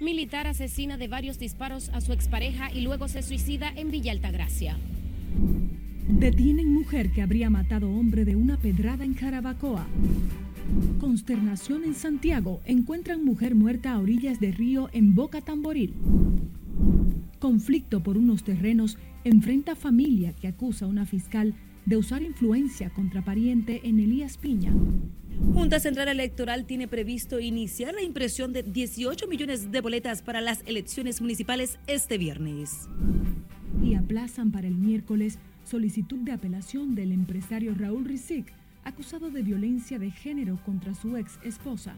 Militar asesina de varios disparos a su expareja y luego se suicida en Villa Altagracia. Detienen mujer que habría matado hombre de una pedrada en Jarabacoa. Consternación en Santiago. Encuentran mujer muerta a orillas de río en Boca Tamboril. Conflicto por unos terrenos enfrenta familia que acusa a una fiscal de usar influencia contra pariente en Elías Piña. Junta Central Electoral tiene previsto iniciar la impresión de 18 millones de boletas para las elecciones municipales este viernes. Y aplazan para el miércoles solicitud de apelación del empresario Raúl Rizik, acusado de violencia de género contra su ex esposa.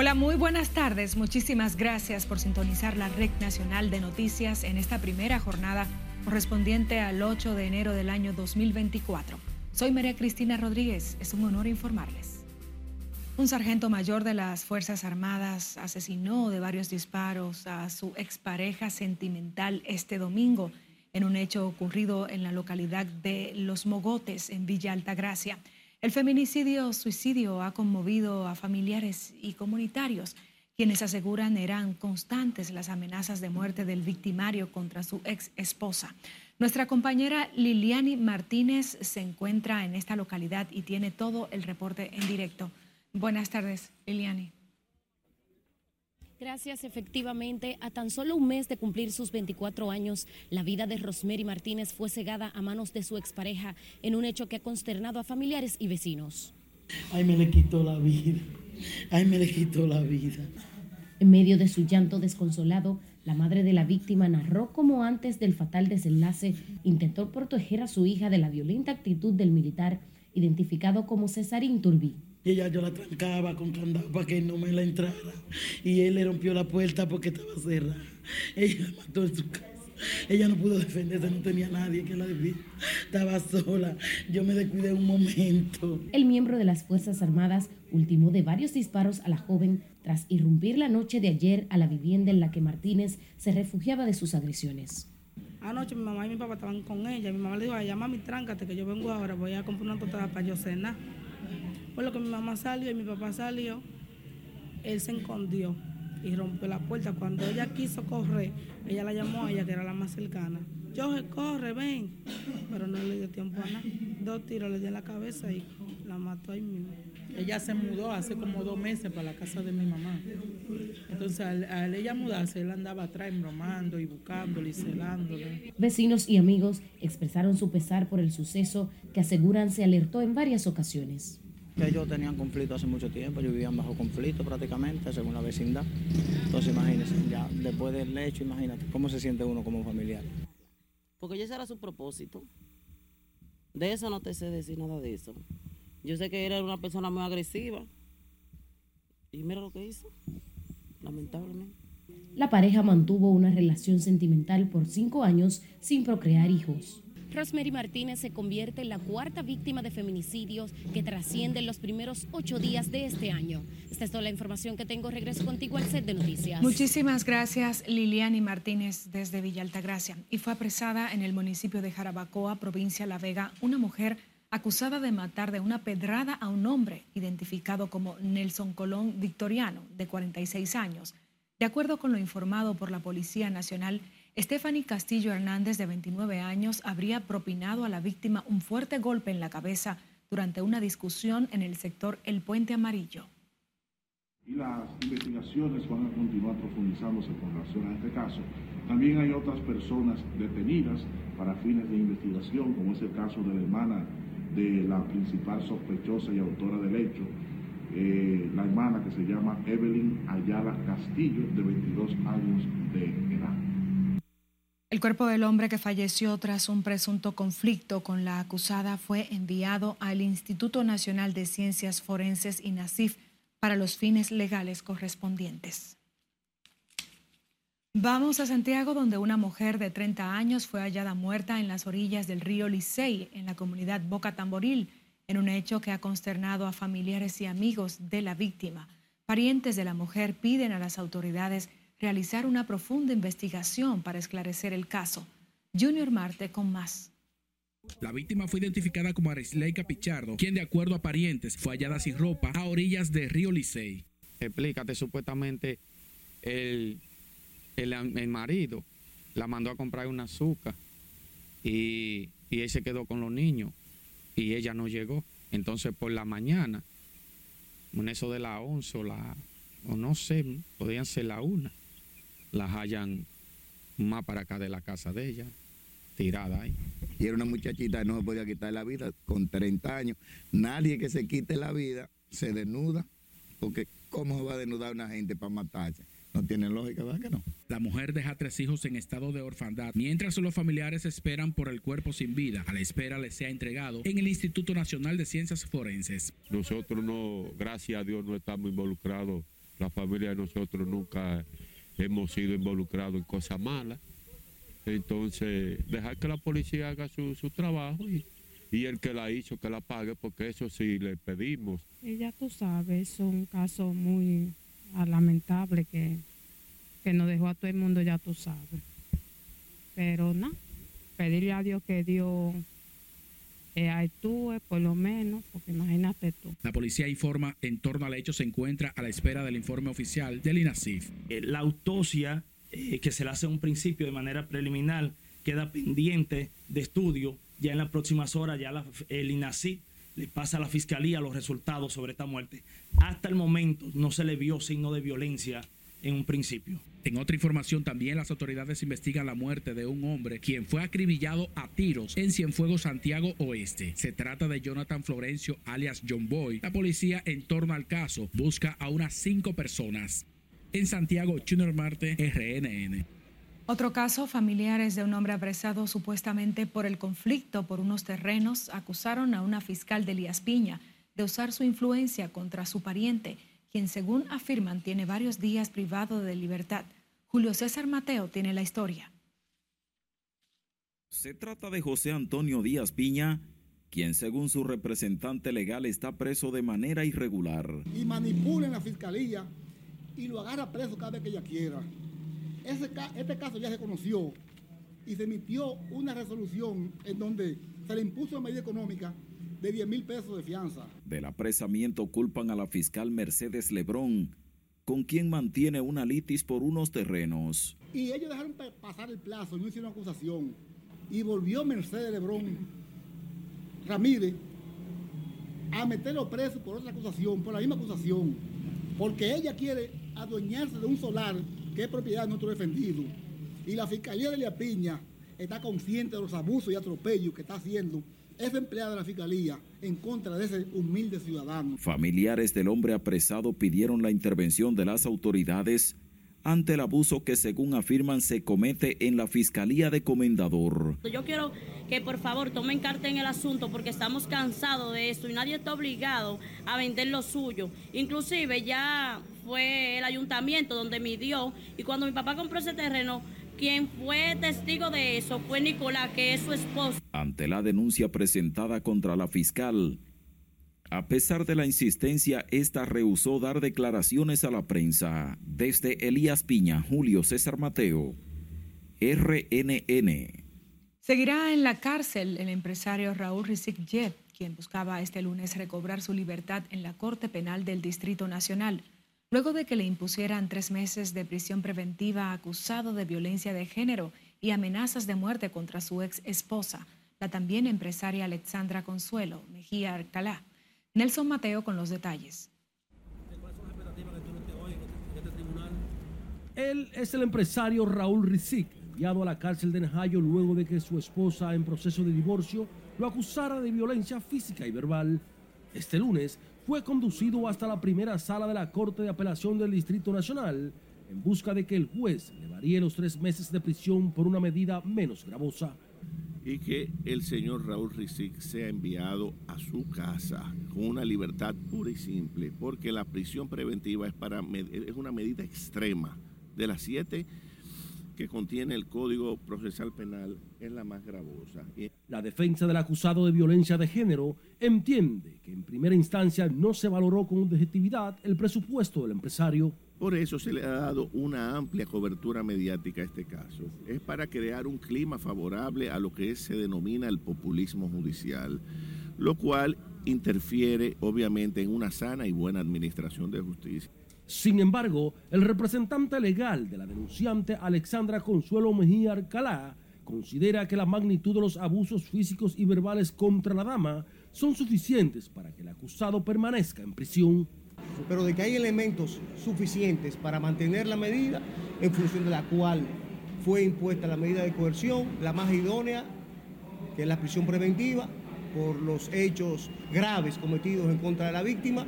Hola, muy buenas tardes. Muchísimas gracias por sintonizar la Red Nacional de Noticias en esta primera jornada correspondiente al 8 de enero del año 2024. Soy María Cristina Rodríguez. Es un honor informarles. Un sargento mayor de las Fuerzas Armadas asesinó de varios disparos a su expareja sentimental este domingo en un hecho ocurrido en la localidad de Los Mogotes, en Villa Altagracia. El feminicidio suicidio ha conmovido a familiares y comunitarios, quienes aseguran eran constantes las amenazas de muerte del victimario contra su ex esposa. Nuestra compañera Liliani Martínez se encuentra en esta localidad y tiene todo el reporte en directo. Buenas tardes, Liliani. Gracias, efectivamente, a tan solo un mes de cumplir sus 24 años, la vida de Rosemary Martínez fue cegada a manos de su expareja en un hecho que ha consternado a familiares y vecinos. Ay, me le quitó la vida. Ay, me le quitó la vida. En medio de su llanto desconsolado, la madre de la víctima narró cómo antes del fatal desenlace intentó proteger a su hija de la violenta actitud del militar identificado como Cesarín Turbí. Y ella yo la trancaba con candado para que no me la entrara. Y él le rompió la puerta porque estaba cerrada. Ella la mató en su casa. Ella no pudo defenderse, no tenía nadie que la defienda. Estaba sola. Yo me descuidé un momento. El miembro de las Fuerzas Armadas ultimó de varios disparos a la joven tras irrumpir la noche de ayer a la vivienda en la que Martínez se refugiaba de sus agresiones. Anoche mi mamá y mi papá estaban con ella. Mi mamá le dijo, ay, mami, tráncate, que yo vengo ahora, voy a comprar una tostada para yo cenar. Por lo que mi mamá salió y mi papá salió, él se escondió y rompió la puerta. Cuando ella quiso correr, ella la llamó a ella, que era la más cercana. Yo corre, ven. Pero no le dio tiempo a nada. Dos tiros le dio en la cabeza y la mató ahí mismo. Ella se mudó hace como dos meses para la casa de mi mamá. Entonces, al, ella mudarse, él andaba atrás bromando y buscándole y celándole. Vecinos y amigos expresaron su pesar por el suceso que aseguran se alertó en varias ocasiones. Ellos tenían conflicto hace mucho tiempo, ellos vivían bajo conflicto prácticamente, según la vecindad. Entonces imagínense, ya después del hecho, imagínate cómo se siente uno como familiar. Porque ese era su propósito. De eso no te sé decir nada de eso. Yo sé que era una persona muy agresiva. Y mira lo que hizo, lamentablemente. La pareja mantuvo una relación sentimental por cinco años sin procrear hijos. Rosemary Martínez se convierte en la cuarta víctima de feminicidios que trascienden los primeros ocho días de este año. Esta es toda la información que tengo. Regreso contigo al set de noticias. Muchísimas gracias, Liliani Martínez, desde Villa Altagracia. Y fue apresada en el municipio de Jarabacoa, provincia La Vega, una mujer acusada de matar de una pedrada a un hombre identificado como Nelson Colón Victoriano, de 46 años. De acuerdo con lo informado por la Policía Nacional, Stephanie Castillo Hernández, de 29 años, habría propinado a la víctima un fuerte golpe en la cabeza durante una discusión en el sector El Puente Amarillo. Y las investigaciones van a continuar profundizándose con relación a este caso. También hay otras personas detenidas para fines de investigación, como es el caso de la hermana de la principal sospechosa y autora del hecho, eh, la hermana que se llama Evelyn Ayala Castillo, de 22 años de edad. El cuerpo del hombre que falleció tras un presunto conflicto con la acusada fue enviado al Instituto Nacional de Ciencias Forenses y NACIF para los fines legales correspondientes. Vamos a Santiago, donde una mujer de 30 años fue hallada muerta en las orillas del río Licey, en la comunidad Boca Tamboril, en un hecho que ha consternado a familiares y amigos de la víctima. Parientes de la mujer piden a las autoridades realizar una profunda investigación para esclarecer el caso. Junior Marte con más. La víctima fue identificada como Arisleika Pichardo, quien de acuerdo a parientes fue hallada sin ropa a orillas de Río Licey. Explícate, supuestamente el, el, marido la mandó a comprar un azúcar y, y él se quedó con los niños y ella no llegó. Entonces por la mañana, en eso de la 11 o la, o no sé, podrían ser la una, las hallan más para acá de la casa de ella, tirada ahí. Y era una muchachita que no se podía quitar la vida con 30 años. Nadie que se quite la vida se desnuda, porque ¿cómo va a desnudar una gente para matarse? No tiene lógica, ¿verdad que no? La mujer deja tres hijos en estado de orfandad, mientras los familiares esperan por el cuerpo sin vida. A la espera le sea entregado en el Instituto Nacional de Ciencias Forenses. Nosotros no, gracias a Dios, no estamos involucrados. La familia de nosotros nunca hemos sido involucrados en cosas malas. Entonces, dejar que la policía haga su, trabajo y, y, el que la hizo que la pague, porque eso sí le pedimos. Y ya tú sabes, es un caso muy lamentable que, que nos dejó a todo el mundo, ya tú sabes. Pero no, pedirle a Dios que Dios eh, actúe por lo menos, porque imagínate tú. La policía informa en torno al hecho se encuentra a la espera del informe oficial del INASIF. Eh, la autopsia eh, que se le hace un principio de manera preliminar queda pendiente de estudio. Ya en las próximas horas ya el INASIF le pasa a la fiscalía los resultados sobre esta muerte. Hasta el momento no se le vio signo de violencia en un principio. En otra información, también las autoridades investigan la muerte de un hombre quien fue acribillado a tiros en Cienfuegos, Santiago Oeste. Se trata de Jonathan Florencio, alias John Boy. La policía, en torno al caso, busca a unas cinco personas. En Santiago, Junior Marte, RNN. Otro caso, familiares de un hombre apresado supuestamente por el conflicto por unos terrenos acusaron a una fiscal de Elías Piña de usar su influencia contra su pariente, quien según afirman tiene varios días privado de libertad. Julio César Mateo tiene la historia. Se trata de José Antonio Díaz Piña, quien según su representante legal está preso de manera irregular. Y manipulen la fiscalía y lo agarra preso cada vez que ella quiera este caso ya se conoció y se emitió una resolución en donde se le impuso una medida económica de 10 mil pesos de fianza. Del apresamiento culpan a la fiscal Mercedes Lebrón, con quien mantiene una litis por unos terrenos. Y ellos dejaron pasar el plazo, no hicieron acusación. Y volvió Mercedes Lebrón Ramírez a meterlo preso por otra acusación, por la misma acusación, porque ella quiere adueñarse de un solar que es propiedad de nuestro defendido. Y la Fiscalía de La Piña está consciente de los abusos y atropellos que está haciendo esa empleada de la Fiscalía en contra de ese humilde ciudadano. Familiares del hombre apresado pidieron la intervención de las autoridades ante el abuso que según afirman se comete en la Fiscalía de Comendador. Yo quiero que por favor tomen carta en el asunto porque estamos cansados de esto y nadie está obligado a vender lo suyo. Inclusive ya fue el ayuntamiento donde midió y cuando mi papá compró ese terreno, quien fue testigo de eso fue Nicolás, que es su esposo. Ante la denuncia presentada contra la fiscal, a pesar de la insistencia, esta rehusó dar declaraciones a la prensa. Desde Elías Piña, Julio César Mateo, RNN. Seguirá en la cárcel el empresario Raúl Rizik Jet, quien buscaba este lunes recobrar su libertad en la Corte Penal del Distrito Nacional luego de que le impusieran tres meses de prisión preventiva acusado de violencia de género y amenazas de muerte contra su ex esposa, la también empresaria Alexandra Consuelo Mejía Alcalá. Nelson Mateo con los detalles. Él es el empresario Raúl Rizik, enviado a la cárcel de Najayo luego de que su esposa en proceso de divorcio lo acusara de violencia física y verbal. Este lunes fue conducido hasta la primera sala de la Corte de Apelación del Distrito Nacional en busca de que el juez le varíe los tres meses de prisión por una medida menos gravosa. Y que el señor Raúl Rizik sea enviado a su casa con una libertad pura y simple, porque la prisión preventiva es, para, es una medida extrema. De las siete que contiene el Código Procesal Penal es la más gravosa. La defensa del acusado de violencia de género entiende que en primera instancia no se valoró con objetividad el presupuesto del empresario. Por eso se le ha dado una amplia cobertura mediática a este caso. Es para crear un clima favorable a lo que se denomina el populismo judicial, lo cual interfiere obviamente en una sana y buena administración de justicia. Sin embargo, el representante legal de la denunciante Alexandra Consuelo Mejía Alcalá considera que la magnitud de los abusos físicos y verbales contra la dama son suficientes para que el acusado permanezca en prisión. Pero de que hay elementos suficientes para mantener la medida en función de la cual fue impuesta la medida de coerción, la más idónea, que es la prisión preventiva, por los hechos graves cometidos en contra de la víctima,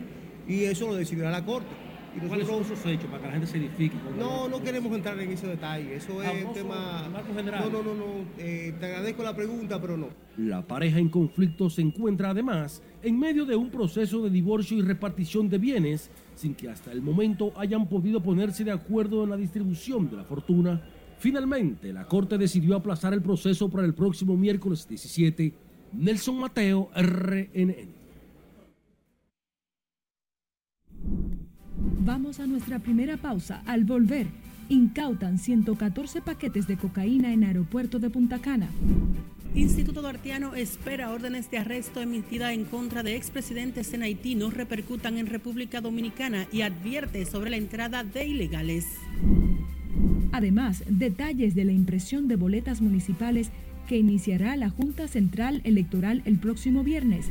y eso lo decidirá la Corte. Y ¿Cuáles son esos hechos para que la gente se edifique? No, no queremos entrar en ese detalle. Eso es un tema. No, no, no, no. Eh, te agradezco la pregunta, pero no. La pareja en conflicto se encuentra además en medio de un proceso de divorcio y repartición de bienes, sin que hasta el momento hayan podido ponerse de acuerdo en la distribución de la fortuna. Finalmente, la Corte decidió aplazar el proceso para el próximo miércoles 17. Nelson Mateo, RNN. Vamos a nuestra primera pausa. Al volver, incautan 114 paquetes de cocaína en aeropuerto de Punta Cana. Instituto Duartiano espera órdenes de arresto emitidas en contra de expresidentes en Haití no repercutan en República Dominicana y advierte sobre la entrada de ilegales. Además, detalles de la impresión de boletas municipales que iniciará la Junta Central Electoral el próximo viernes.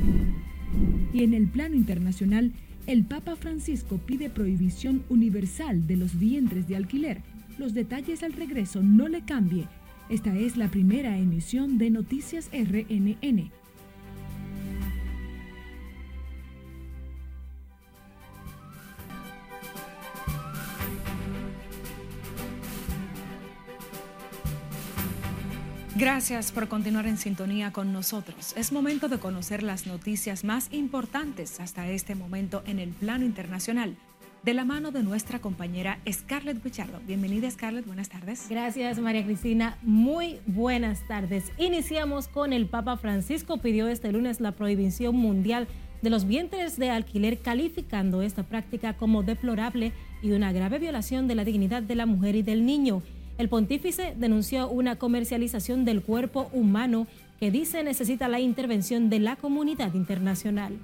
Y en el plano internacional, el Papa Francisco pide prohibición universal de los vientres de alquiler. Los detalles al regreso no le cambie. Esta es la primera emisión de Noticias RNN. Gracias por continuar en sintonía con nosotros. Es momento de conocer las noticias más importantes hasta este momento en el plano internacional. De la mano de nuestra compañera Scarlett Pichardo. Bienvenida Scarlett, buenas tardes. Gracias María Cristina, muy buenas tardes. Iniciamos con el Papa Francisco pidió este lunes la prohibición mundial de los vientres de alquiler calificando esta práctica como deplorable y una grave violación de la dignidad de la mujer y del niño. El pontífice denunció una comercialización del cuerpo humano que dice necesita la intervención de la comunidad internacional.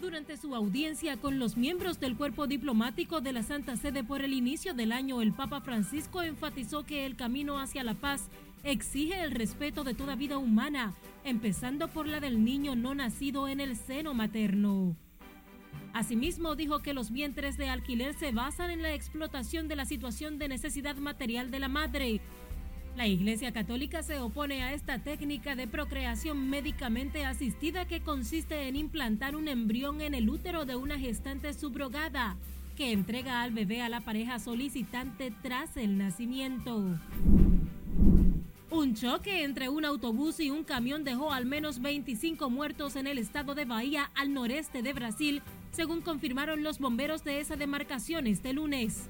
Durante su audiencia con los miembros del cuerpo diplomático de la Santa Sede por el inicio del año, el Papa Francisco enfatizó que el camino hacia la paz exige el respeto de toda vida humana, empezando por la del niño no nacido en el seno materno. Asimismo, dijo que los vientres de alquiler se basan en la explotación de la situación de necesidad material de la madre. La Iglesia Católica se opone a esta técnica de procreación médicamente asistida que consiste en implantar un embrión en el útero de una gestante subrogada que entrega al bebé a la pareja solicitante tras el nacimiento. Un choque entre un autobús y un camión dejó al menos 25 muertos en el estado de Bahía, al noreste de Brasil, según confirmaron los bomberos de esa demarcación este lunes.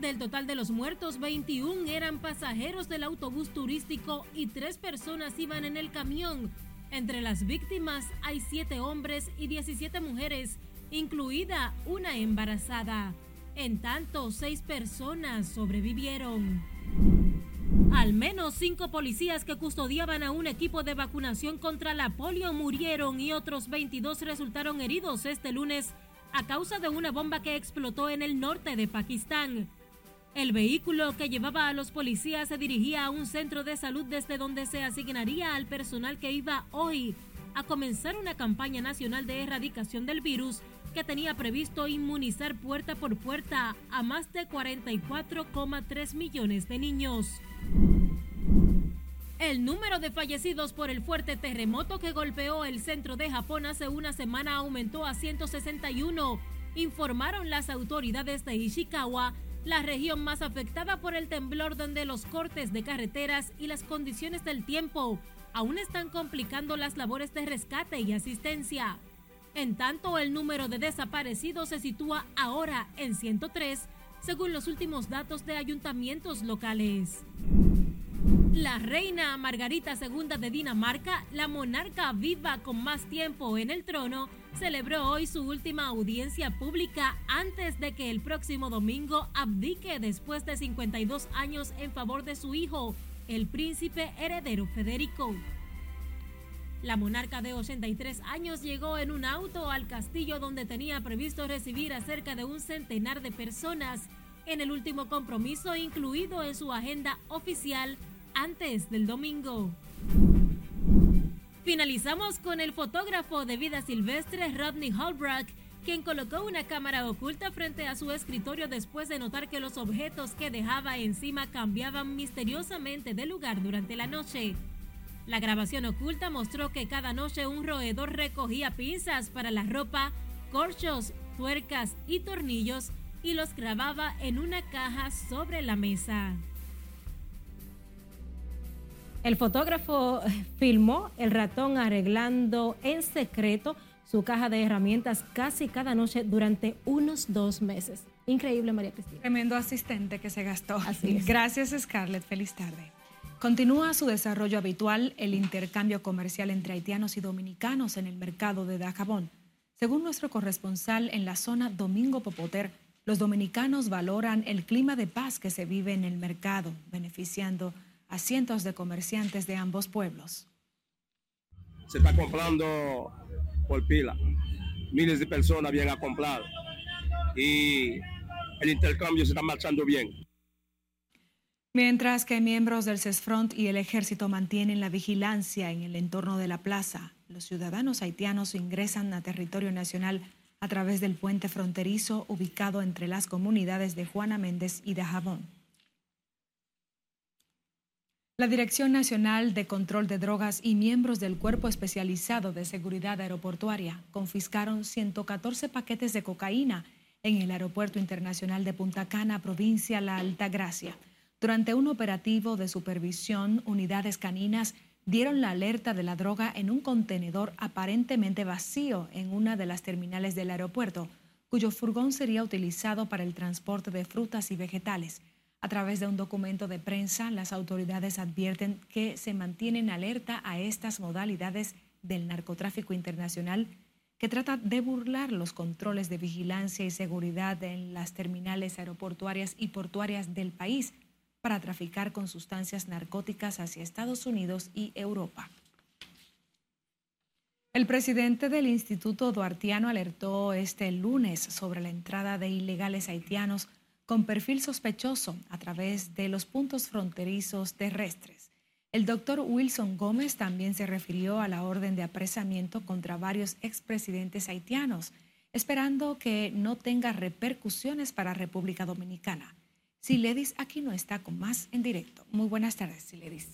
Del total de los muertos, 21 eran pasajeros del autobús turístico y tres personas iban en el camión. Entre las víctimas hay siete hombres y 17 mujeres, incluida una embarazada. En tanto, seis personas sobrevivieron. Al menos cinco policías que custodiaban a un equipo de vacunación contra la polio murieron y otros 22 resultaron heridos este lunes a causa de una bomba que explotó en el norte de Pakistán. El vehículo que llevaba a los policías se dirigía a un centro de salud desde donde se asignaría al personal que iba hoy a comenzar una campaña nacional de erradicación del virus que tenía previsto inmunizar puerta por puerta a más de 44,3 millones de niños. El número de fallecidos por el fuerte terremoto que golpeó el centro de Japón hace una semana aumentó a 161, informaron las autoridades de Ishikawa, la región más afectada por el temblor donde los cortes de carreteras y las condiciones del tiempo aún están complicando las labores de rescate y asistencia. En tanto, el número de desaparecidos se sitúa ahora en 103 según los últimos datos de ayuntamientos locales. La reina Margarita II de Dinamarca, la monarca viva con más tiempo en el trono, celebró hoy su última audiencia pública antes de que el próximo domingo abdique después de 52 años en favor de su hijo, el príncipe heredero Federico. La monarca de 83 años llegó en un auto al castillo donde tenía previsto recibir a cerca de un centenar de personas en el último compromiso incluido en su agenda oficial antes del domingo. Finalizamos con el fotógrafo de vida silvestre Rodney Holbrook, quien colocó una cámara oculta frente a su escritorio después de notar que los objetos que dejaba encima cambiaban misteriosamente de lugar durante la noche. La grabación oculta mostró que cada noche un roedor recogía pinzas para la ropa, corchos, tuercas y tornillos y los grababa en una caja sobre la mesa. El fotógrafo filmó el ratón arreglando en secreto su caja de herramientas casi cada noche durante unos dos meses. Increíble, María Cristina. Tremendo asistente que se gastó. Así es. Gracias, Scarlett. Feliz tarde. Continúa su desarrollo habitual el intercambio comercial entre haitianos y dominicanos en el mercado de Dajabón. Según nuestro corresponsal en la zona Domingo Popoter, los dominicanos valoran el clima de paz que se vive en el mercado, beneficiando a cientos de comerciantes de ambos pueblos. Se está comprando por pila. Miles de personas vienen a comprar y el intercambio se está marchando bien. Mientras que miembros del CESFRONT y el ejército mantienen la vigilancia en el entorno de la plaza, los ciudadanos haitianos ingresan a territorio nacional a través del puente fronterizo ubicado entre las comunidades de Juana Méndez y de Jabón. La Dirección Nacional de Control de Drogas y miembros del Cuerpo Especializado de Seguridad Aeroportuaria confiscaron 114 paquetes de cocaína en el Aeropuerto Internacional de Punta Cana, provincia La Altagracia. Durante un operativo de supervisión, unidades caninas dieron la alerta de la droga en un contenedor aparentemente vacío en una de las terminales del aeropuerto, cuyo furgón sería utilizado para el transporte de frutas y vegetales. A través de un documento de prensa, las autoridades advierten que se mantienen alerta a estas modalidades del narcotráfico internacional que trata de burlar los controles de vigilancia y seguridad en las terminales aeroportuarias y portuarias del país para traficar con sustancias narcóticas hacia Estados Unidos y Europa. El presidente del Instituto Duartiano alertó este lunes sobre la entrada de ilegales haitianos con perfil sospechoso a través de los puntos fronterizos terrestres. El doctor Wilson Gómez también se refirió a la orden de apresamiento contra varios expresidentes haitianos, esperando que no tenga repercusiones para República Dominicana. Siledis aquí no está con más en directo. Muy buenas tardes, Siledis.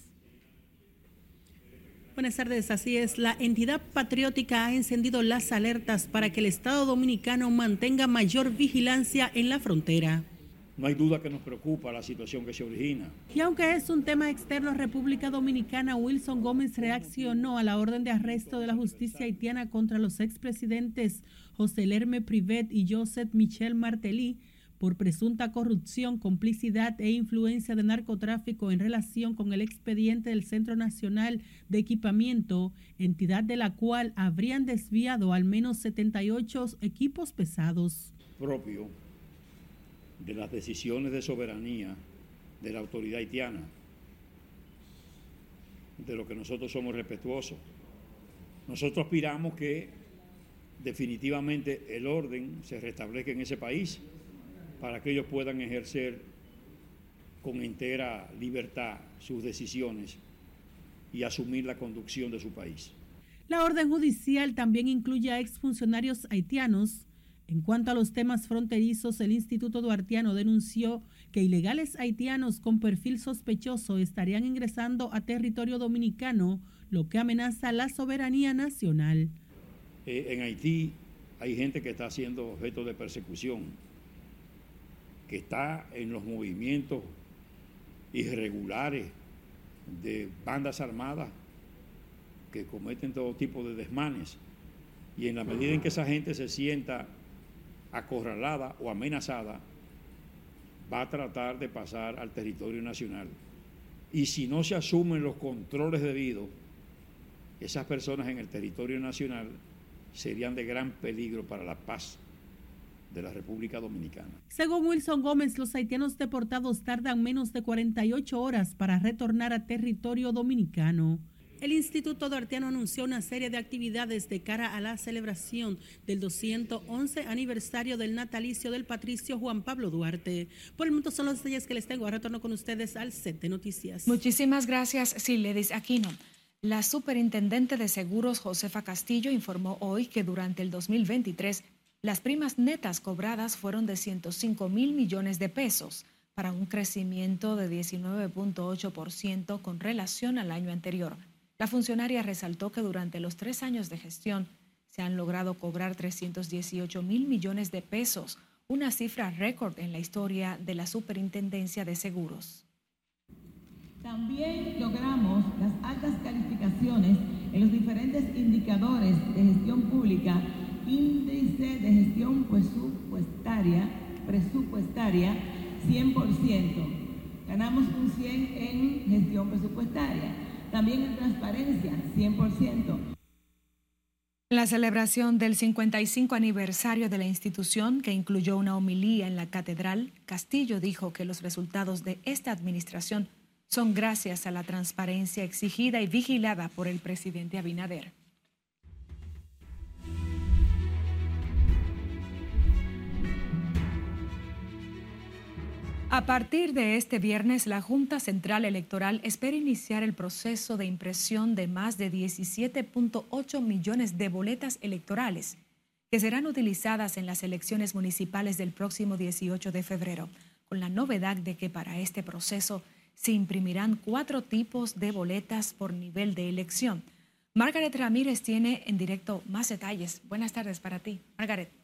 Buenas tardes, así es. La entidad patriótica ha encendido las alertas para que el Estado dominicano mantenga mayor vigilancia en la frontera. No hay duda que nos preocupa la situación que se origina. Y aunque es un tema externo a República Dominicana, Wilson Gómez reaccionó a la orden de arresto de la justicia haitiana contra los expresidentes José Lerme Privet y Joseph Michel Martelly por presunta corrupción, complicidad e influencia de narcotráfico en relación con el expediente del Centro Nacional de Equipamiento, entidad de la cual habrían desviado al menos 78 equipos pesados. Propio de las decisiones de soberanía de la autoridad haitiana, de lo que nosotros somos respetuosos. Nosotros aspiramos que definitivamente el orden se restablezca en ese país para que ellos puedan ejercer con entera libertad sus decisiones y asumir la conducción de su país. La orden judicial también incluye a exfuncionarios haitianos en cuanto a los temas fronterizos, el Instituto Duartiano denunció que ilegales haitianos con perfil sospechoso estarían ingresando a territorio dominicano, lo que amenaza la soberanía nacional. Eh, en Haití hay gente que está siendo objeto de persecución, que está en los movimientos irregulares de bandas armadas que cometen todo tipo de desmanes. Y en la medida en que esa gente se sienta acorralada o amenazada, va a tratar de pasar al territorio nacional. Y si no se asumen los controles debidos, esas personas en el territorio nacional serían de gran peligro para la paz de la República Dominicana. Según Wilson Gómez, los haitianos deportados tardan menos de 48 horas para retornar a territorio dominicano. El Instituto Duartiano anunció una serie de actividades de cara a la celebración del 211 aniversario del natalicio del patricio Juan Pablo Duarte. Por el momento son los detalles que les tengo. Ahora retorno con ustedes al set de noticias. Muchísimas gracias, Siledis Aquino. La superintendente de seguros Josefa Castillo informó hoy que durante el 2023 las primas netas cobradas fueron de 105 mil millones de pesos, para un crecimiento de 19.8% con relación al año anterior. La funcionaria resaltó que durante los tres años de gestión se han logrado cobrar 318 mil millones de pesos, una cifra récord en la historia de la Superintendencia de Seguros. También logramos las altas calificaciones en los diferentes indicadores de gestión pública índice de gestión presupuestaria, presupuestaria 100%. Ganamos un 100 en gestión presupuestaria. También en transparencia, 100%. La celebración del 55 aniversario de la institución, que incluyó una homilía en la catedral, Castillo dijo que los resultados de esta administración son gracias a la transparencia exigida y vigilada por el presidente Abinader. A partir de este viernes, la Junta Central Electoral espera iniciar el proceso de impresión de más de 17.8 millones de boletas electorales que serán utilizadas en las elecciones municipales del próximo 18 de febrero, con la novedad de que para este proceso se imprimirán cuatro tipos de boletas por nivel de elección. Margaret Ramírez tiene en directo más detalles. Buenas tardes para ti, Margaret.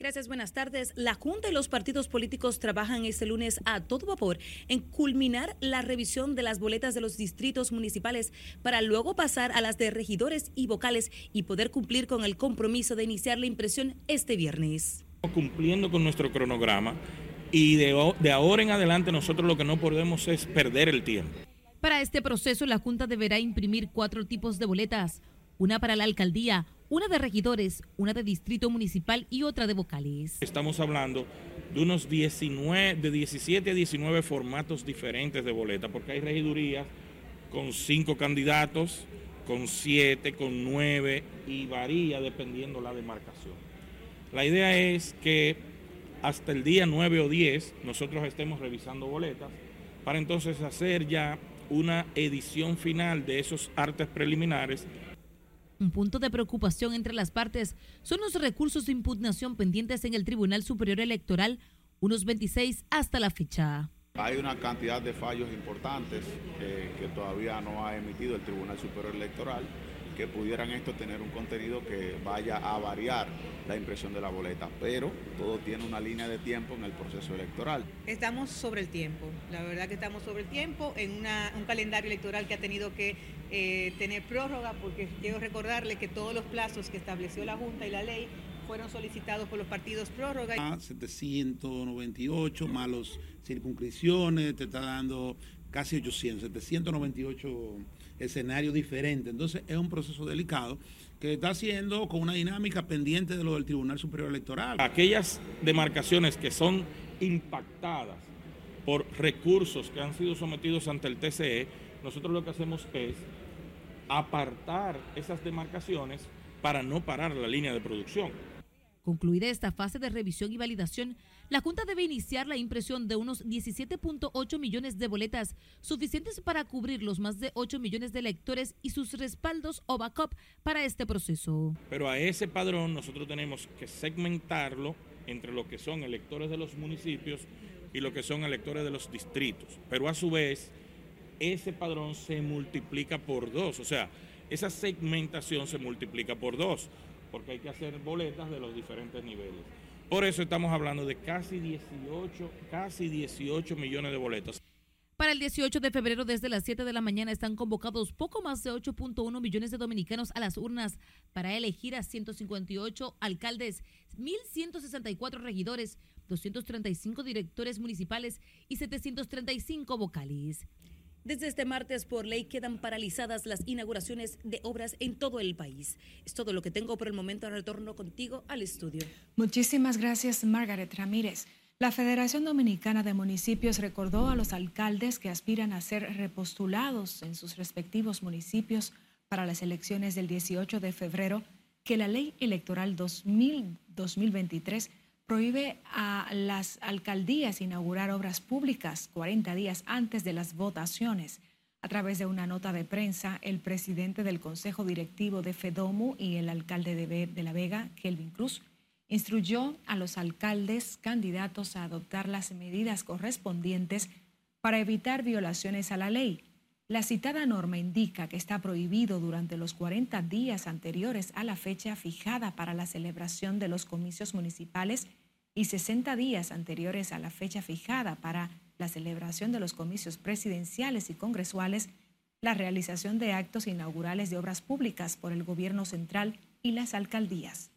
Gracias, buenas tardes. La Junta y los partidos políticos trabajan este lunes a todo vapor en culminar la revisión de las boletas de los distritos municipales para luego pasar a las de regidores y vocales y poder cumplir con el compromiso de iniciar la impresión este viernes. Cumpliendo con nuestro cronograma y de, de ahora en adelante nosotros lo que no podemos es perder el tiempo. Para este proceso, la Junta deberá imprimir cuatro tipos de boletas, una para la alcaldía, una de regidores, una de distrito municipal y otra de vocales. Estamos hablando de unos 19, de 17 a 19 formatos diferentes de boleta, porque hay regidurías con cinco candidatos, con siete, con nueve y varía dependiendo la demarcación. La idea es que hasta el día 9 o 10 nosotros estemos revisando boletas para entonces hacer ya una edición final de esos artes preliminares un punto de preocupación entre las partes son los recursos de impugnación pendientes en el Tribunal Superior Electoral, unos 26 hasta la fecha. Hay una cantidad de fallos importantes eh, que todavía no ha emitido el Tribunal Superior Electoral que pudieran esto tener un contenido que vaya a variar la impresión de la boleta, pero todo tiene una línea de tiempo en el proceso electoral. Estamos sobre el tiempo, la verdad que estamos sobre el tiempo en un calendario electoral que ha tenido que eh, tener prórroga, porque quiero recordarle que todos los plazos que estableció la Junta y la ley fueron solicitados por los partidos prórroga. 798 malos circunscripciones, te está dando casi 800, 798 escenario diferente. Entonces es un proceso delicado que está haciendo con una dinámica pendiente de lo del Tribunal Superior Electoral. Aquellas demarcaciones que son impactadas por recursos que han sido sometidos ante el TCE, nosotros lo que hacemos es apartar esas demarcaciones para no parar la línea de producción. Concluida esta fase de revisión y validación, la Junta debe iniciar la impresión de unos 17.8 millones de boletas, suficientes para cubrir los más de 8 millones de electores y sus respaldos o backup para este proceso. Pero a ese padrón nosotros tenemos que segmentarlo entre lo que son electores de los municipios y lo que son electores de los distritos. Pero a su vez, ese padrón se multiplica por dos, o sea, esa segmentación se multiplica por dos porque hay que hacer boletas de los diferentes niveles. Por eso estamos hablando de casi 18, casi 18 millones de boletas. Para Para el 18 de febrero, desde las 7 de la mañana, están convocados poco más de 8.1 millones de dominicanos a las urnas para elegir a 158 alcaldes, 1.164 regidores, 235 directores municipales y 735 vocales. Desde este martes, por ley, quedan paralizadas las inauguraciones de obras en todo el país. Es todo lo que tengo por el momento. Retorno contigo al estudio. Muchísimas gracias, Margaret Ramírez. La Federación Dominicana de Municipios recordó a los alcaldes que aspiran a ser repostulados en sus respectivos municipios para las elecciones del 18 de febrero que la Ley Electoral 2000, 2023 prohíbe a las alcaldías inaugurar obras públicas 40 días antes de las votaciones. A través de una nota de prensa, el presidente del Consejo Directivo de FEDOMU y el alcalde de, La Vega, Kelvin Cruz, instruyó a los alcaldes candidatos a adoptar las medidas correspondientes para evitar violaciones a la ley. La citada norma indica que está prohibido durante los 40 días anteriores a la fecha fijada para la celebración de los comicios municipales y 60 días anteriores a la fecha fijada para la celebración de los comicios presidenciales y congresuales, la realización de actos inaugurales de obras públicas por el gobierno central y las alcaldías.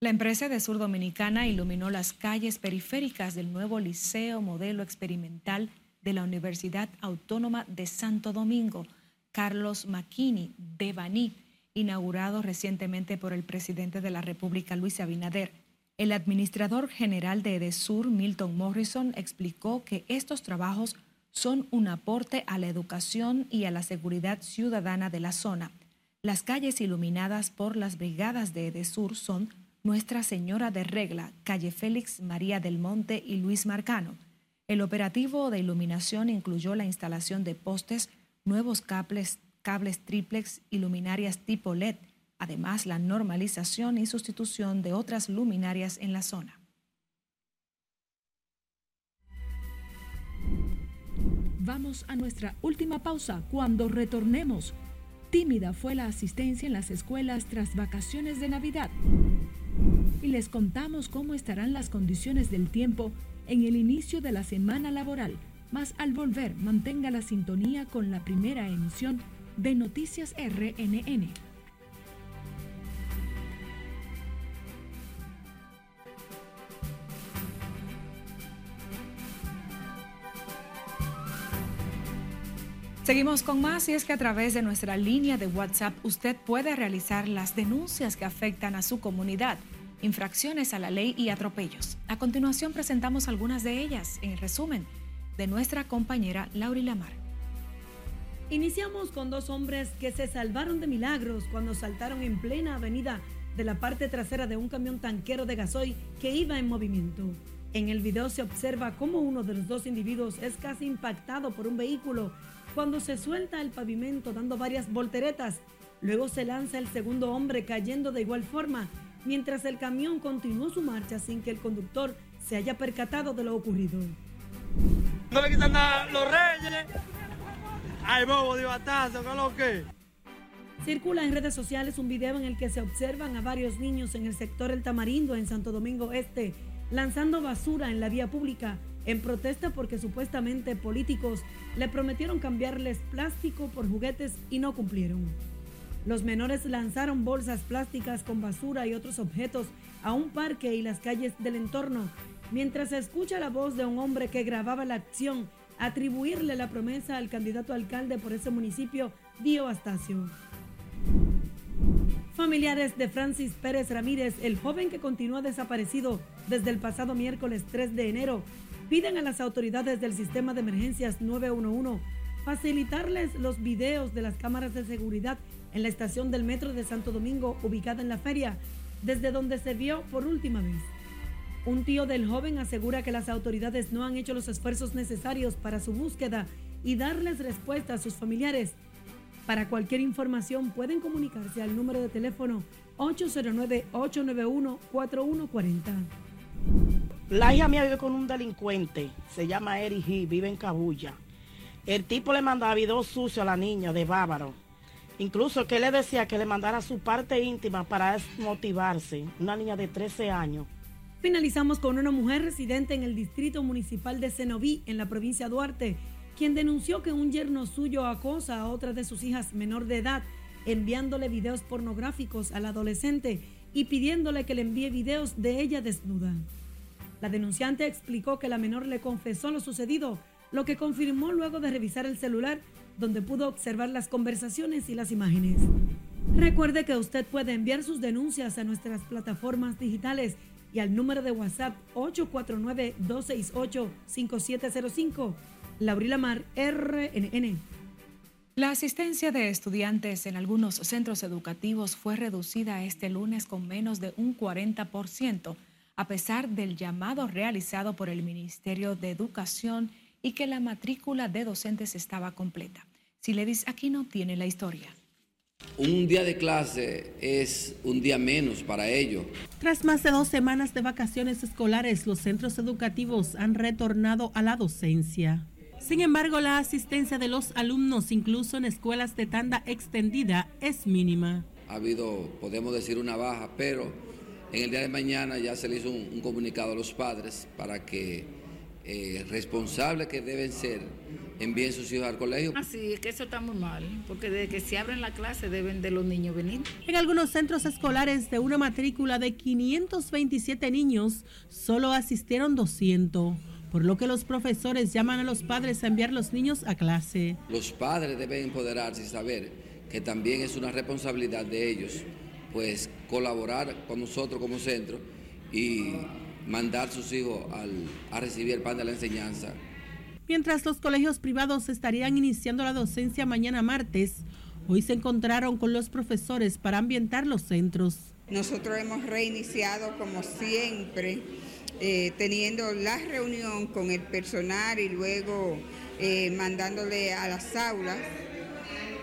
La empresa de Sur Dominicana iluminó las calles periféricas del nuevo Liceo Modelo Experimental de la Universidad Autónoma de Santo Domingo, Carlos Maquini de Baní, inaugurado recientemente por el presidente de la República, Luis Abinader. El administrador general de EDESUR, Milton Morrison, explicó que estos trabajos son un aporte a la educación y a la seguridad ciudadana de la zona. Las calles iluminadas por las brigadas de EDESUR son Nuestra Señora de Regla, Calle Félix María del Monte y Luis Marcano. El operativo de iluminación incluyó la instalación de postes, nuevos cables cables triplex y luminarias tipo LED, además la normalización y sustitución de otras luminarias en la zona. Vamos a nuestra última pausa. Cuando retornemos, tímida fue la asistencia en las escuelas tras vacaciones de Navidad. Y les contamos cómo estarán las condiciones del tiempo en el inicio de la semana laboral. Más al volver, mantenga la sintonía con la primera emisión de Noticias RNN. Seguimos con más y es que a través de nuestra línea de WhatsApp usted puede realizar las denuncias que afectan a su comunidad, infracciones a la ley y atropellos. A continuación presentamos algunas de ellas en resumen de nuestra compañera Lauri Lamar. Iniciamos con dos hombres que se salvaron de milagros cuando saltaron en plena avenida de la parte trasera de un camión tanquero de gasoil que iba en movimiento. En el video se observa cómo uno de los dos individuos es casi impactado por un vehículo cuando se suelta el pavimento dando varias volteretas. Luego se lanza el segundo hombre cayendo de igual forma, mientras el camión continuó su marcha sin que el conductor se haya percatado de lo ocurrido. No le quitan nada los reyes. ¡Ay, bobo de batazo! ¿Qué lo que? Circula en redes sociales un video en el que se observan a varios niños en el sector El Tamarindo, en Santo Domingo Este, lanzando basura en la vía pública en protesta porque supuestamente políticos le prometieron cambiarles plástico por juguetes y no cumplieron. Los menores lanzaron bolsas plásticas con basura y otros objetos a un parque y las calles del entorno, mientras se escucha la voz de un hombre que grababa la acción atribuirle la promesa al candidato alcalde por ese municipio, Dio Astacio. Familiares de Francis Pérez Ramírez, el joven que continúa desaparecido desde el pasado miércoles 3 de enero, piden a las autoridades del sistema de emergencias 911 facilitarles los videos de las cámaras de seguridad en la estación del metro de Santo Domingo ubicada en la feria, desde donde se vio por última vez. Un tío del joven asegura que las autoridades no han hecho los esfuerzos necesarios para su búsqueda y darles respuesta a sus familiares. Para cualquier información pueden comunicarse al número de teléfono 809-891-4140. La hija mía vive con un delincuente, se llama Eric G, vive en Cabulla. El tipo le mandaba videos sucios a la niña de bávaro. Incluso que le decía que le mandara su parte íntima para motivarse, una niña de 13 años Finalizamos con una mujer residente en el distrito municipal de Cenoví, en la provincia de Duarte, quien denunció que un yerno suyo acosa a otra de sus hijas menor de edad, enviándole videos pornográficos al adolescente y pidiéndole que le envíe videos de ella desnuda. La denunciante explicó que la menor le confesó lo sucedido, lo que confirmó luego de revisar el celular, donde pudo observar las conversaciones y las imágenes. Recuerde que usted puede enviar sus denuncias a nuestras plataformas digitales y al número de WhatsApp 849-268-5705. Laurila Mar, RNN. La asistencia de estudiantes en algunos centros educativos fue reducida este lunes con menos de un 40%, a pesar del llamado realizado por el Ministerio de Educación y que la matrícula de docentes estaba completa. Si le dice, aquí no tiene la historia. Un día de clase es un día menos para ellos. Tras más de dos semanas de vacaciones escolares, los centros educativos han retornado a la docencia. Sin embargo, la asistencia de los alumnos, incluso en escuelas de tanda extendida, es mínima. Ha habido, podemos decir, una baja, pero en el día de mañana ya se le hizo un, comunicado a los padres para que eh, responsables que deben ser envíen sus hijos al colegio. Así es que eso está muy mal, porque desde que se abren la clase deben de los niños venir. En algunos centros escolares de una matrícula de 527 niños, solo asistieron 200 por lo que los profesores llaman a los padres a enviar los niños a clase. Los padres deben empoderarse y saber que también es una responsabilidad de ellos, pues colaborar con nosotros como centro y mandar a sus hijos a recibir el pan de la enseñanza Mientras los colegios privados estarían iniciando la docencia mañana martes, hoy se encontraron con los profesores para ambientar los centros. Nosotros hemos reiniciado como siempre, eh, teniendo la reunión con el personal y luego eh, mandándole a las aulas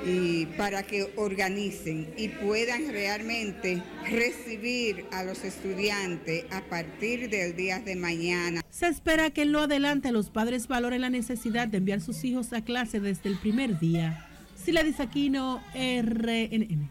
y para que organicen y puedan realmente recibir a los estudiantes a partir del día de mañana. Se espera que en lo adelante los padres valoren la necesidad de enviar sus hijos a clase desde el primer día. Sila Aquino, RNN.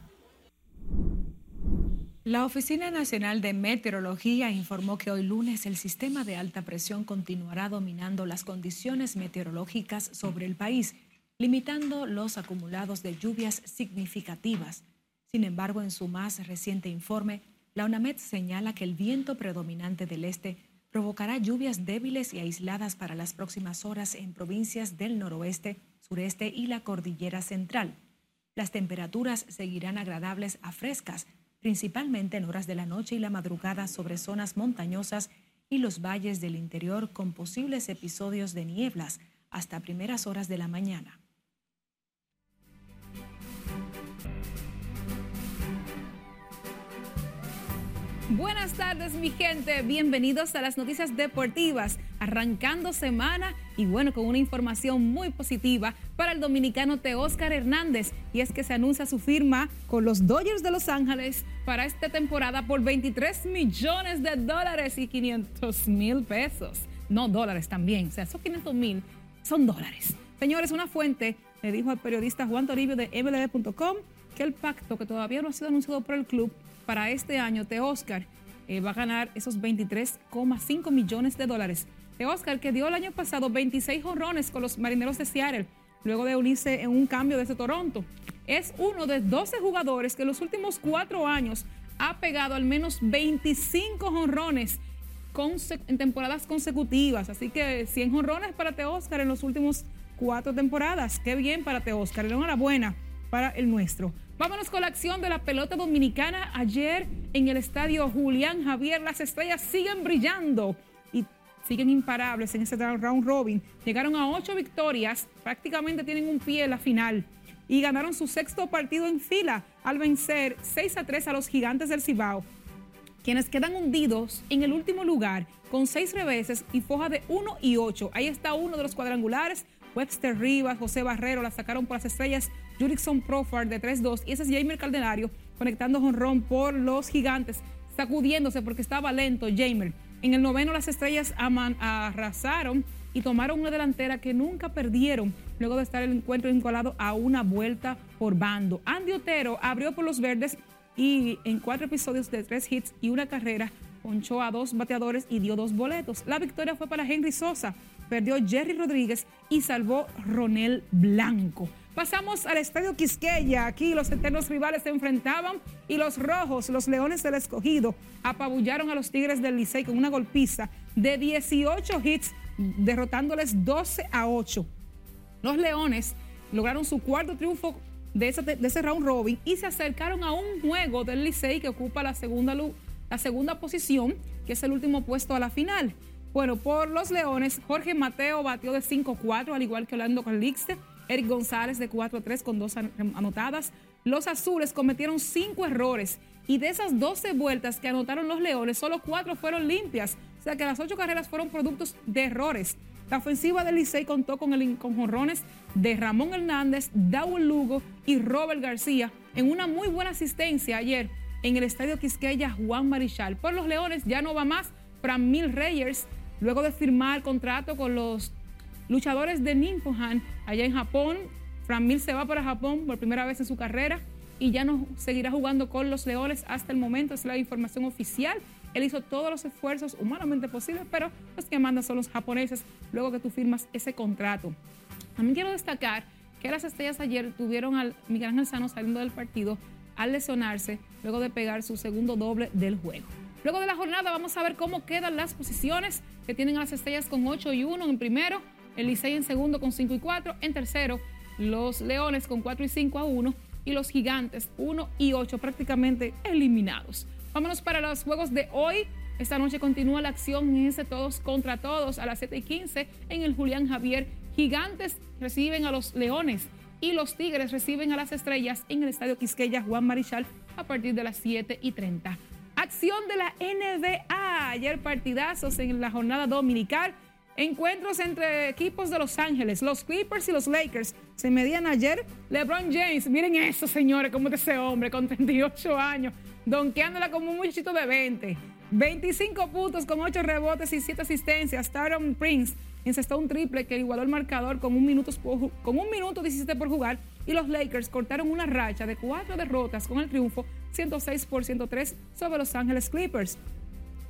La Oficina Nacional de Meteorología informó que hoy lunes el sistema de alta presión continuará dominando las condiciones meteorológicas sobre el país limitando los acumulados de lluvias significativas. Sin embargo, en su más reciente informe, la UNAMED señala que el viento predominante del este provocará lluvias débiles y aisladas para las próximas horas en provincias del noroeste, sureste y la cordillera central. Las temperaturas seguirán agradables a frescas, principalmente en horas de la noche y la madrugada sobre zonas montañosas y los valles del interior con posibles episodios de nieblas hasta primeras horas de la mañana. Buenas tardes mi gente, bienvenidos a las noticias deportivas, arrancando semana y bueno, con una información muy positiva para el dominicano Teóscar Hernández y es que se anuncia su firma con los Dodgers de Los Ángeles para esta temporada por 23 millones de dólares y 500 mil pesos. No dólares también, o sea, esos 500 mil son dólares. Señores, una fuente le dijo al periodista Juan Toribio de mlb.com que el pacto que todavía no ha sido anunciado por el club para este año, Teóscar eh, va a ganar esos 23,5 millones de dólares. Teóscar, que dio el año pasado 26 honrones con los marineros de Seattle, luego de unirse en un cambio desde Toronto. Es uno de 12 jugadores que en los últimos cuatro años ha pegado al menos 25 honrones en temporadas consecutivas. Así que 100 honrones para Teóscar en los últimos cuatro temporadas. Qué bien para Teóscar. Enhorabuena para el nuestro. Vámonos con la acción de la pelota dominicana. Ayer en el estadio Julián Javier, las estrellas siguen brillando y siguen imparables en ese round robin. Llegaron a ocho victorias, prácticamente tienen un pie en la final y ganaron su sexto partido en fila al vencer 6 a 3 a los gigantes del Cibao, quienes quedan hundidos en el último lugar con seis reveses y foja de 1 y 8. Ahí está uno de los cuadrangulares Webster Rivas, José Barrero la sacaron por las estrellas, Jurickson Profar de 3-2 y ese es Jamer Caldenario conectando jonrón por los gigantes, sacudiéndose porque estaba lento Jamer. En el noveno las estrellas arrasaron y tomaron una delantera que nunca perdieron luego de estar el encuentro igualado a una vuelta por bando. Andy Otero abrió por los verdes y en cuatro episodios de tres hits y una carrera ponchó a dos bateadores y dio dos boletos. La victoria fue para Henry Sosa, perdió Jerry Rodríguez y salvó Ronel Blanco. Pasamos al Estadio Quisqueya. Aquí los eternos rivales se enfrentaban y los rojos, los leones del escogido, apabullaron a los Tigres del Licey con una golpiza de 18 hits, derrotándoles 12 a 8. Los leones lograron su cuarto triunfo de ese, round robin y se acercaron a un juego del Licey que ocupa la segunda, la segunda posición, que es el último puesto a la final. Bueno, por los Leones, Jorge Mateo batió de 5-4, al igual que Orlando Calixte. Eric González de 4-3 con dos anotadas. Los azules cometieron cinco errores y de esas 12 vueltas que anotaron los Leones, solo cuatro fueron limpias. O sea que las ocho carreras fueron productos de errores. La ofensiva del Licey contó con, el, con jonrones de Ramón Hernández, Dawel Lugo y Robert García en una muy buena asistencia ayer en el Estadio Quisqueya Juan Marichal. Por los Leones ya no va más Fran Mil Reyes, luego de firmar contrato con los luchadores de Nimpohan allá en Japón. Fran Mil se va para Japón por primera vez en su carrera y ya no seguirá jugando con los Leones hasta el momento, es la información oficial. Él hizo todos los esfuerzos humanamente posibles, pero los que mandan son los japoneses luego que tú firmas ese contrato. También quiero destacar que las estrellas ayer tuvieron al Miguel Ángel Sano saliendo del partido al lesionarse luego de pegar su segundo doble del juego. Luego de la jornada vamos a ver cómo quedan las posiciones que tienen a las estrellas con 8 y 1 en primero, el Licey en segundo con 5 y 4, en tercero los Leones con 4 y 5 a 1 y los Gigantes 1 y 8 prácticamente eliminados. Vámonos para los juegos de hoy. Esta noche continúa la acción en todos contra todos a las 7 y 15 en el Julián Javier. Gigantes reciben a los Leones y los Tigres reciben a las Estrellas en el Estadio Quisqueya Juan Marichal a partir de las 7 y 30. Acción de la NBA. Ayer partidazos en la jornada dominical. Encuentros entre equipos de Los Ángeles, los Clippers y los Lakers. Se medían ayer LeBron James. Miren eso, señores, como ese hombre con 38 años donkeándola como un muchachito de 20. 25 puntos con 8 rebotes y 7 asistencias. Taron Prince encestó un triple que igualó el marcador con un, minuto, con un minuto 17 por jugar y los Lakers cortaron una racha de 4 derrotas con el triunfo 106 por 103 sobre Los Ángeles Clippers.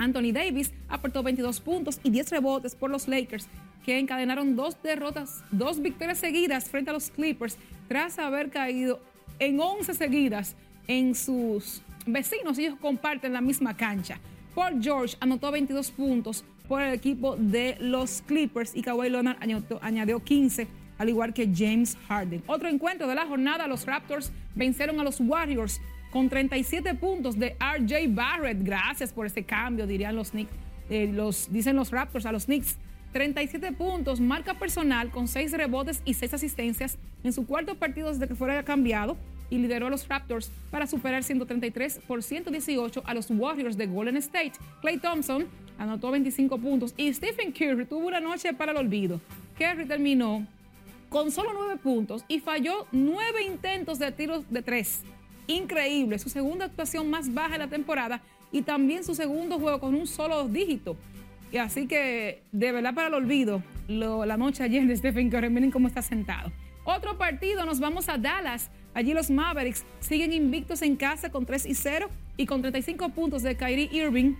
Anthony Davis aportó 22 puntos y 10 rebotes por los Lakers, que encadenaron dos derrotas, dos victorias seguidas frente a los Clippers tras haber caído en 11 seguidas en sus vecinos, ellos comparten la misma cancha. Paul George anotó 22 puntos por el equipo de los Clippers y Kawhi Leonard añadió, 15, al igual que James Harden. Otro encuentro de la jornada, los Raptors vencieron a los Warriors con 37 puntos de RJ Barrett. Gracias por ese cambio, dirían los Knicks. Eh, los, dicen los Raptors a los Knicks. 37 puntos, marca personal con 6 rebotes y 6 asistencias en su cuarto partido desde que fuera cambiado y lideró a los Raptors para superar 133 por 118 a los Warriors de Golden State. Clay Thompson anotó 25 puntos y Stephen Curry tuvo una noche para el olvido. Curry terminó con solo 9 puntos y falló 9 intentos de tiros de 3. Increíble, su segunda actuación más baja de la temporada y también su segundo juego con un solo dígito. Y así que, de verdad, para el olvido, la noche ayer de Stephen Curry, miren cómo está sentado. Otro partido, nos vamos a Dallas Allí los Mavericks siguen invictos en casa con 3 y 0 y con 35 puntos de Kyrie Irving.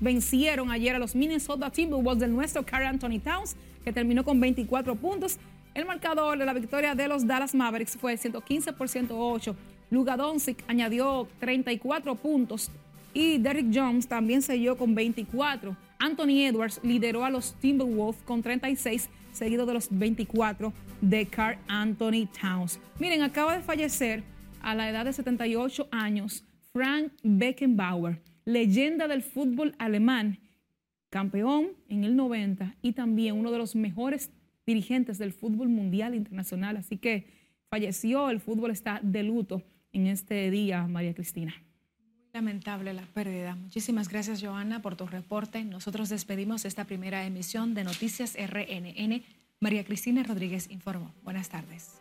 Vencieron ayer a los Minnesota Timberwolves del nuestro Carl Anthony Towns, que terminó con 24 puntos. El marcador de la victoria de los Dallas Mavericks fue 115 por 108. Luga Doncic añadió 34 puntos y Derrick Jones también selló con 24. Anthony Edwards lideró a los Timberwolves con 36 seguido de los 24 de Carl Anthony Towns. Miren, acaba de fallecer a la edad de 78 años Frank Beckenbauer, leyenda del fútbol alemán, campeón en el 90 y también uno de los mejores dirigentes del fútbol mundial internacional. Así que falleció, el fútbol está de luto en este día, María Cristina. Lamentable la pérdida. Muchísimas gracias, Joana, por tu reporte. Nosotros despedimos esta primera emisión de Noticias RNN. María Cristina Rodríguez informó. Buenas tardes.